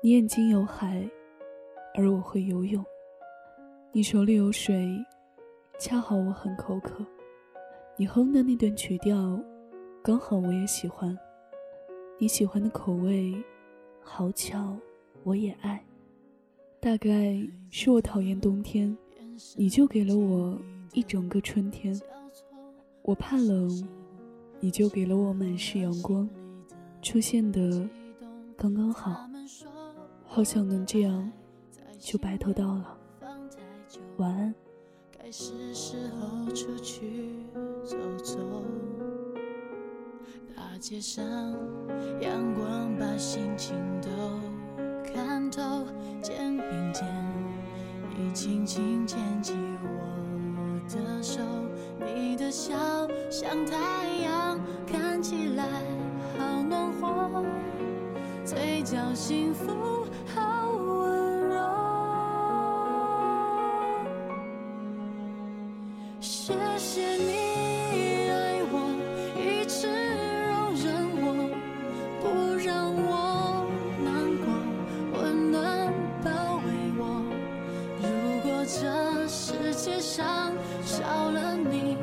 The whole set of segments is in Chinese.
你眼睛有海，而我会游泳。你手里有水，恰好我很口渴。你哼的那段曲调，刚好我也喜欢。你喜欢的口味，好巧，我也爱。大概是我讨厌冬天，你就给了我一整个春天。我怕冷，你就给了我满是阳光，出现的刚刚好。好想能这样，就白头到老。晚安。该是时候出去走走。大街上，阳光把心情都看透。肩并肩，你轻轻牵起我的手。你的笑像太阳，看起来好暖和。嘴角幸福好温柔。谢谢你爱我一直容忍我不让我难过温暖包围我。如果这世界上少了你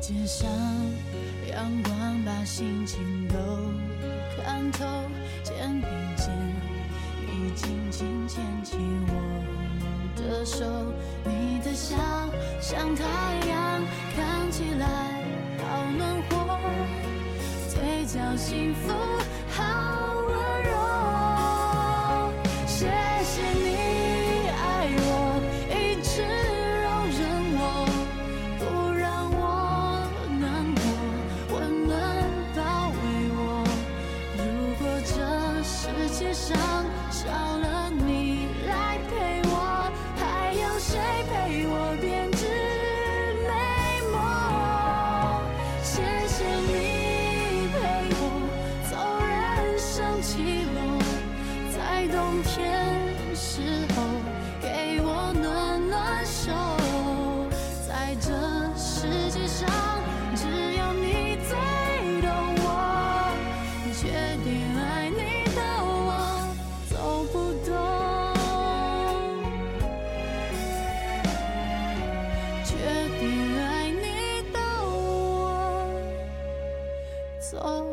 街上，阳光把心情都看透。肩并肩，你轻轻牵起我的手。你的笑像太阳，看起来好暖和。嘴角幸福好温。爱你的我走不动决定爱你的我走。